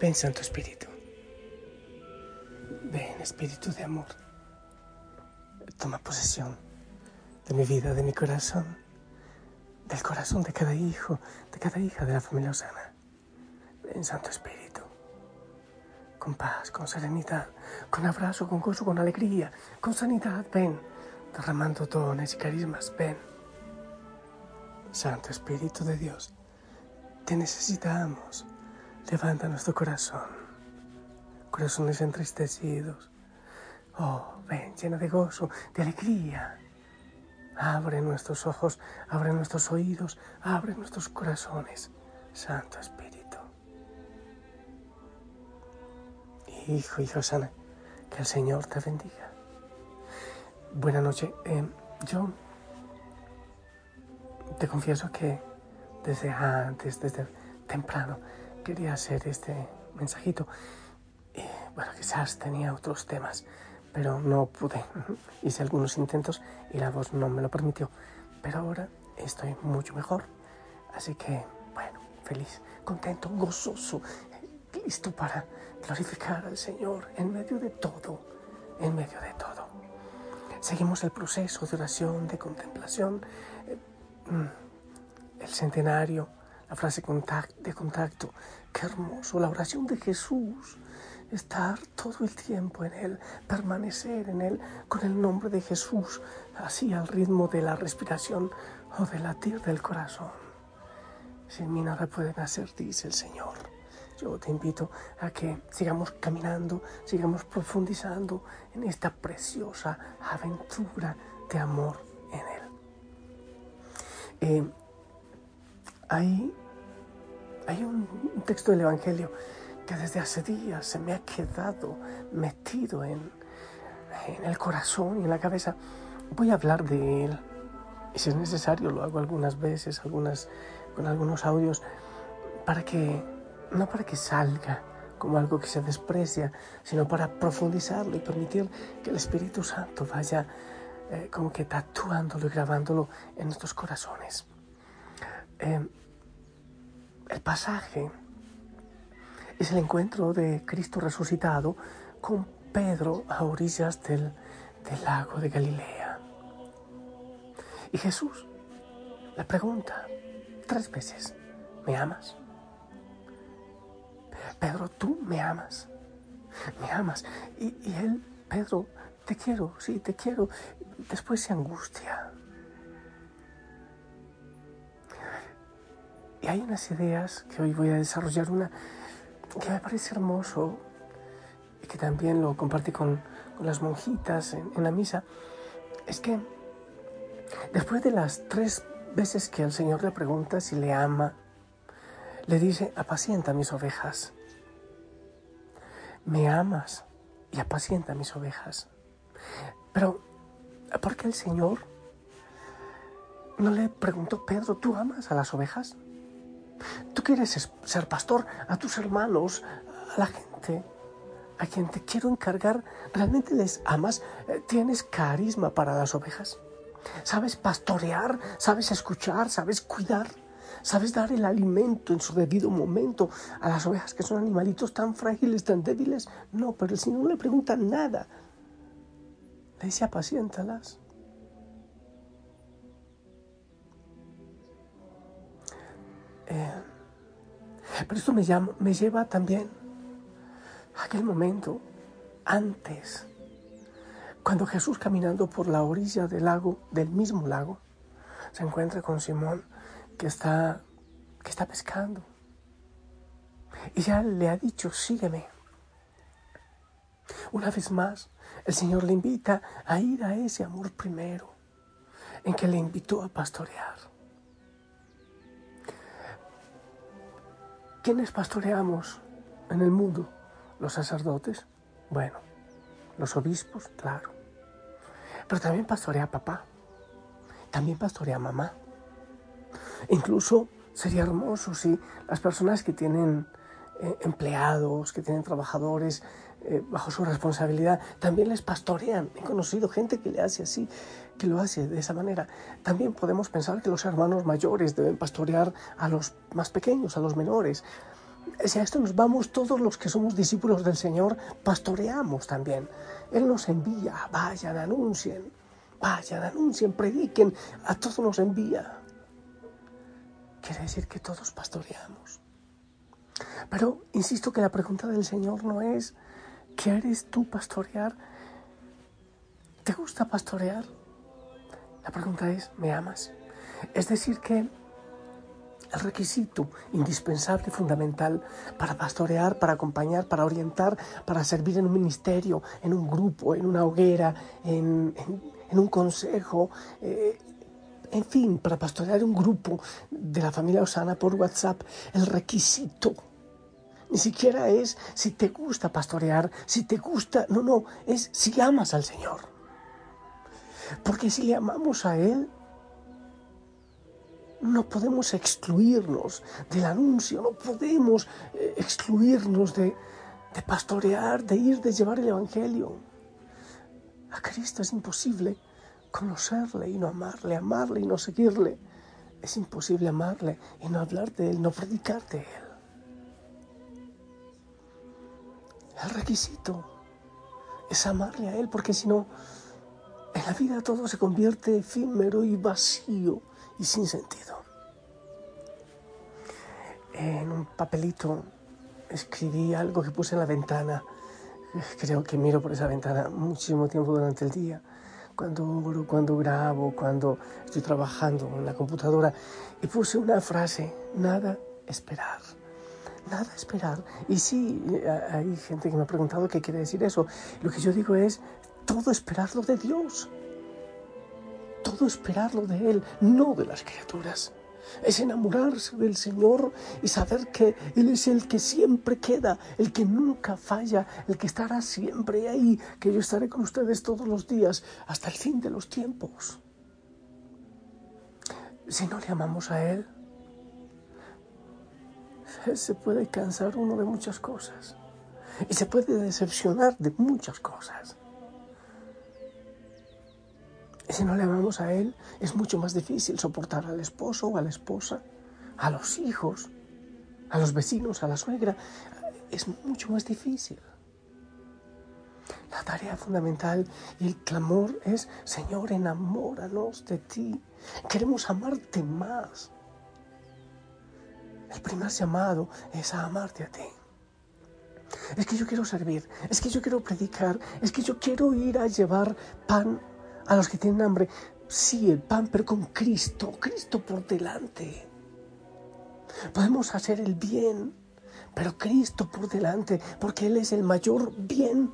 Ven, Santo Espíritu. Ven, Espíritu de amor. Toma posesión de mi vida, de mi corazón, del corazón de cada hijo, de cada hija de la familia Osana. Ven, Santo Espíritu. Con paz, con serenidad, con abrazo, con gozo, con alegría, con sanidad. Ven, derramando dones y carismas. Ven. Santo Espíritu de Dios, te necesitamos. Levanta nuestro corazón, corazones entristecidos. Oh, ven, llena de gozo, de alegría. Abre nuestros ojos, abre nuestros oídos, abre nuestros corazones, Santo Espíritu. Hijo, hijo sana, que el Señor te bendiga. Buenas noches. Eh, yo te confieso que desde antes, desde temprano, quería hacer este mensajito. Y, bueno, quizás tenía otros temas, pero no pude. Hice algunos intentos y la voz no me lo permitió. Pero ahora estoy mucho mejor. Así que, bueno, feliz, contento, gozoso, listo para glorificar al Señor en medio de todo, en medio de todo. Seguimos el proceso de oración, de contemplación, eh, mm, el centenario, la frase de contacto, Qué hermoso la oración de Jesús. Estar todo el tiempo en Él, permanecer en Él con el nombre de Jesús, así al ritmo de la respiración o del latir del corazón. Sin mí nada pueden hacer, dice el Señor. Yo te invito a que sigamos caminando, sigamos profundizando en esta preciosa aventura de amor en Él. Eh, hay hay un, texto del Evangelio que desde hace días se me ha quedado metido en, en el corazón y en la cabeza. Voy a hablar de él. Y si es necesario, lo hago algunas veces, algunas, con algunos audios, para que, no para que salga como algo que se desprecia, sino para profundizarlo y permitir que el Espíritu Santo vaya eh, como que tatuándolo y grabándolo en nuestros corazones. Eh, el pasaje es el encuentro de Cristo resucitado con Pedro a orillas del, lago de Galilea. Y Jesús le pregunta tres veces, ¿me amas? Pedro, tú me amas, me amas. Y, y él, Pedro, te quiero, sí, te quiero. Después se angustia. Y hay unas ideas que hoy voy a desarrollar, una que me parece hermoso y que también lo compartí con, las monjitas en, la misa, es que después de las tres veces que el Señor le pregunta si le ama, le dice, apacienta mis ovejas. Me amas y apacienta mis ovejas. Pero, ¿por qué el Señor no le preguntó, Pedro, ¿tú amas a las ovejas? Quieres ser pastor a tus hermanos, a la gente a quien te quiero encargar. ¿Realmente les amas? Eh, ¿Tienes carisma para las ovejas? ¿Sabes pastorear? ¿Sabes escuchar? ¿Sabes cuidar? ¿Sabes dar el alimento en su debido momento a las ovejas que son animalitos tan frágiles, tan débiles? No, pero el Señor no le pregunta nada. Le dice apaciéntalas. Eh, pero esto me, lleva también a aquel momento antes, cuando Jesús caminando por la orilla del lago, del mismo lago, se encuentra con Simón que está que está pescando. Y ya le ha dicho, sígueme. Una vez más, el Señor le invita a ir a ese amor primero, en que le invitó a pastorear. ¿Quiénes pastoreamos en el mundo? Los sacerdotes, bueno, los obispos, claro. Pero también pastorea papá, también pastorea mamá. Incluso sería hermoso si las personas que tienen eh, empleados, que tienen trabajadores eh, bajo su responsabilidad, también les pastorean. He conocido gente que le hace así, que lo hace de esa manera. También podemos pensar que los hermanos mayores deben pastorear a los más pequeños, a los menores. Si a esto nos vamos, todos los que somos discípulos del Señor pastoreamos también. Él nos envía, vayan, anuncien, vayan, anuncien, prediquen, a todos nos envía. Quiere decir que todos pastoreamos. Pero insisto que la pregunta del Señor no es, ¿quieres tú pastorear? ¿Te gusta pastorear? La pregunta es, ¿me amas? Es decir, que el requisito indispensable fundamental para pastorear, para acompañar, para orientar, para servir en un ministerio, en un grupo, en una hoguera, en, un consejo, eh, en fin, para pastorear un grupo de la familia Osana por WhatsApp, el requisito ni siquiera es si te gusta pastorear, si te gusta, no, no, es si amas al Señor. Porque si le amamos a Él, no podemos excluirnos del anuncio, no podemos eh, excluirnos de, de pastorear, de ir, de llevar el Evangelio. A Cristo es imposible conocerle y no amarle, amarle y no seguirle. Es imposible amarle y no hablar de Él, no predicar de Él. El requisito es amarle a Él, porque si no, en la vida todo se convierte efímero y vacío y sin sentido. En un papelito escribí algo que puse en la ventana. Creo que miro por esa ventana muchísimo tiempo durante el día. Cuando cuando grabo, cuando estoy trabajando en la computadora. Y puse una frase, nada esperar. Nada esperar. Y sí, hay gente que me ha preguntado qué quiere decir eso. Lo que yo digo es, todo esperarlo de Dios todo esperarlo de Él, no de las criaturas. Es enamorarse del Señor y saber que Él es el que siempre queda, el que nunca falla, el que estará siempre ahí, que yo estaré con ustedes todos los días hasta el fin de los tiempos. Si no le amamos a Él, se puede cansar uno de muchas cosas y se puede decepcionar de muchas cosas. Y si no le amamos a Él, es mucho más difícil soportar al esposo o a la esposa, a los hijos, a los vecinos, a la suegra. Es mucho más difícil. La tarea fundamental y el clamor es, Señor, enamóranos de ti. Queremos amarte más. El primer llamado es a amarte a ti. Es que yo quiero servir, es que yo quiero predicar, es que yo quiero ir a llevar pan a los que tienen hambre. Sí, el pan, pero con Cristo, Cristo por delante. Podemos hacer el bien, pero Cristo por delante, porque Él es el mayor bien.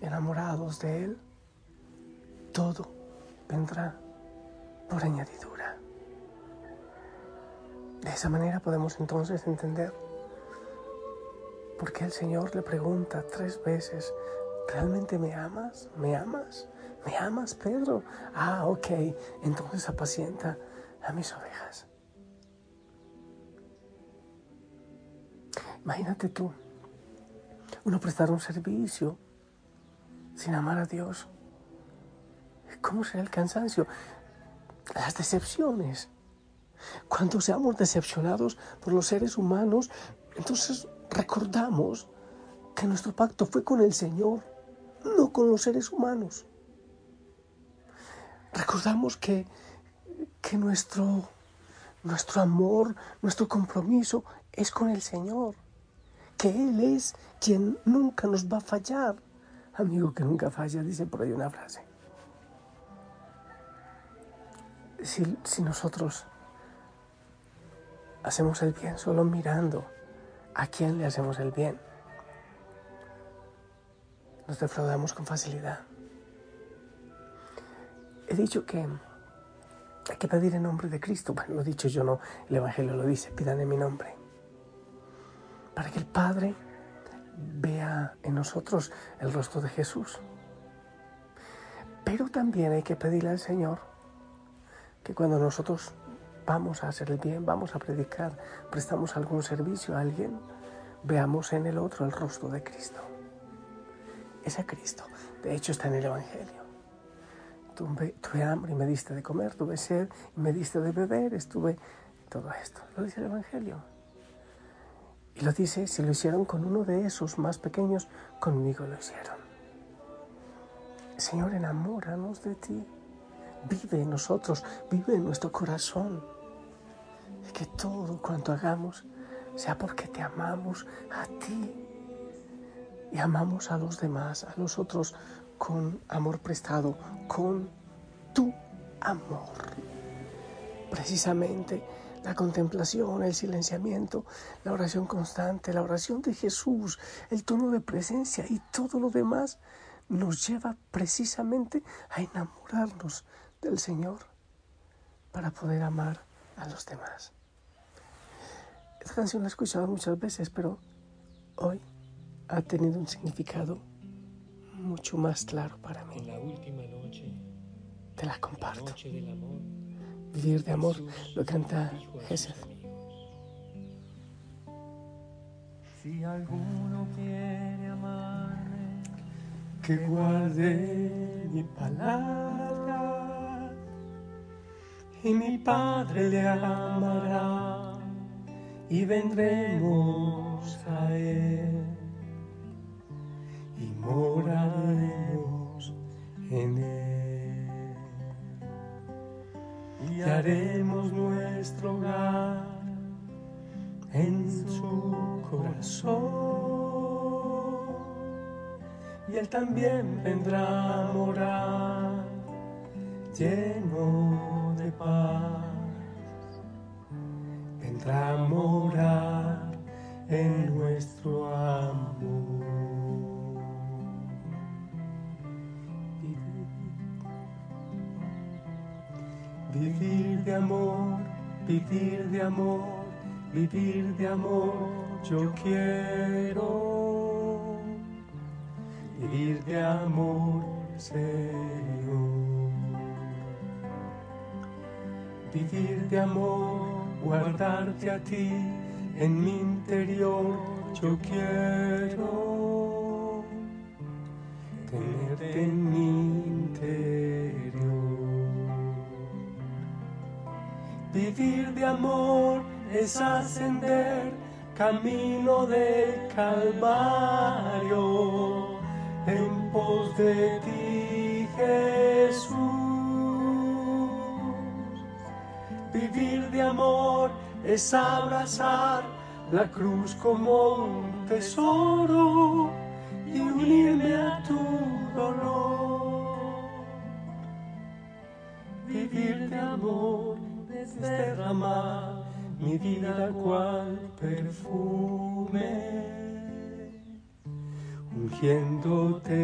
Enamorados de Él, todo vendrá por añadidura. De esa manera podemos entonces entender por qué el Señor le pregunta tres veces, ¿realmente me amas? ¿Me amas? ¿Me amas, Pedro? Ah, ok, entonces apacienta a mis ovejas. Imagínate tú, uno prestar un servicio sin amar a Dios. ¿Cómo será el cansancio? Las decepciones. Cuando seamos decepcionados por los seres humanos, entonces recordamos que nuestro pacto fue con el Señor, no con los seres humanos recordamos que, que nuestro, nuestro amor, nuestro compromiso es con el Señor, que Él es quien nunca nos va a fallar. Amigo que nunca falla, dice por ahí una frase. Si, si nosotros hacemos el bien solo mirando a quién le hacemos el bien. Nos defraudamos con facilidad. He dicho que hay que pedir en nombre de Cristo. Bueno, lo he dicho yo, no, el Evangelio lo dice, pidan en mi nombre. Para que el Padre vea en nosotros el rostro de Jesús. Pero también hay que pedirle al Señor que cuando nosotros vamos a hacer el bien, vamos a predicar, prestamos algún servicio a alguien, veamos en el otro el rostro de Cristo. Ese Cristo, de hecho, está en el Evangelio. Tuve, tuve, hambre y me diste de comer, tuve sed y me diste de beber, estuve todo esto. Lo dice el Evangelio. Y lo dice, si lo hicieron con uno de esos más pequeños, conmigo lo hicieron. Señor, enamóranos de ti. Vive en nosotros, vive en nuestro corazón. Y que todo cuanto hagamos sea porque te amamos a ti. Y amamos a los demás, a los otros, con amor prestado, con tu amor. Precisamente la contemplación, el silenciamiento, la oración constante, la oración de Jesús, el tono de presencia y todo lo demás nos lleva precisamente a enamorarnos del Señor para poder amar a los demás. Esta canción la he escuchado muchas veces, pero hoy ha tenido un significado mucho más claro para mí. la última noche, Te la comparto. la noche del amor, Vivir de amor lo canta Jesús. Si alguno quiere amarme, Que guarde mi palabra y mi Padre le amará y vendremos a Él y moraremos en Él. Y haremos nuestro hogar en su corazón y Él también vendrá a morar lleno paz. Vendrá a morar en nuestro amor. Vivir de amor, vivir de amor, vivir de amor, yo quiero vivir de amor, Señor. Vivir de amor, guardarte a ti en mi interior, yo quiero tenerte en mi interior. Vivir de amor es ascender camino del Calvario en pos de ti, Vivir de amor es abrazar la cruz como un tesoro y unirme a tu dolor. Vivir de amor es derramar mi vida cual perfume, ungiéndote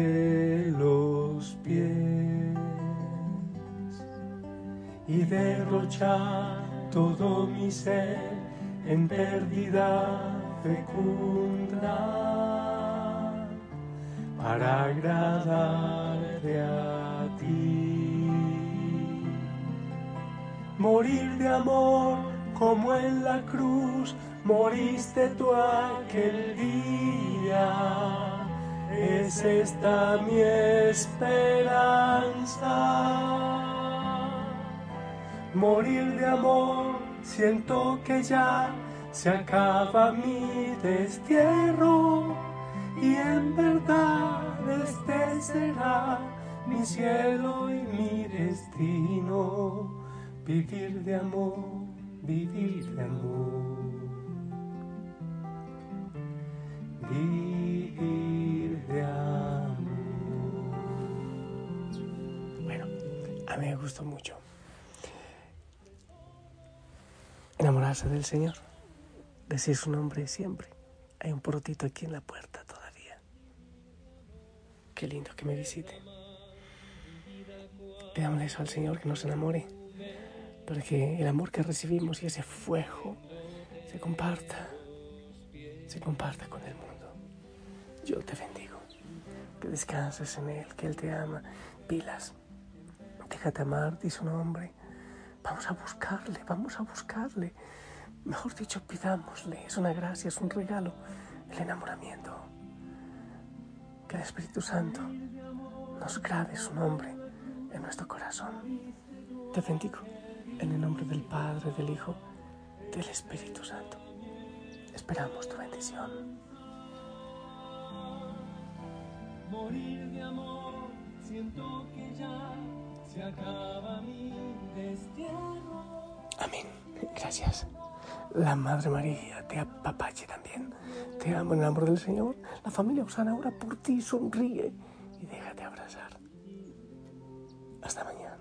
los pies y derrochar todo mi ser en pérdida fecunda para agradarte a ti. Morir de amor como en la cruz moriste tú aquel día. Es esta mi esperanza. Morir de amor, siento que ya se acaba mi destierro y en verdad este será mi cielo y mi destino. Vivir de amor, vivir de amor. Vivir de amor. Bueno, a mí me gustó mucho. Enamorarse del Señor, decir su nombre siempre. Hay un porotito aquí en la puerta todavía. Qué lindo que me visite. Pidámosle eso al Señor que nos enamore, para que el amor que recibimos y ese fuego se comparta, se comparta con el mundo. Yo te bendigo, que descanses en Él, que Él te ama. Pilas, déjate amar, di su nombre. Vamos a buscarle, vamos a buscarle. Mejor dicho, pidámosle. Es una gracia, es un regalo, el enamoramiento. Que el Espíritu Santo nos grabe su nombre en nuestro corazón. Te bendigo en el nombre del Padre, del Hijo, del Espíritu Santo. Esperamos tu bendición. Morir de amor, siento que ya se acaba mi. Amén. Gracias. La Madre María te apapache también. Te amo en el amor del Señor. La familia Osana ahora por ti, sonríe y déjate abrazar. Hasta mañana.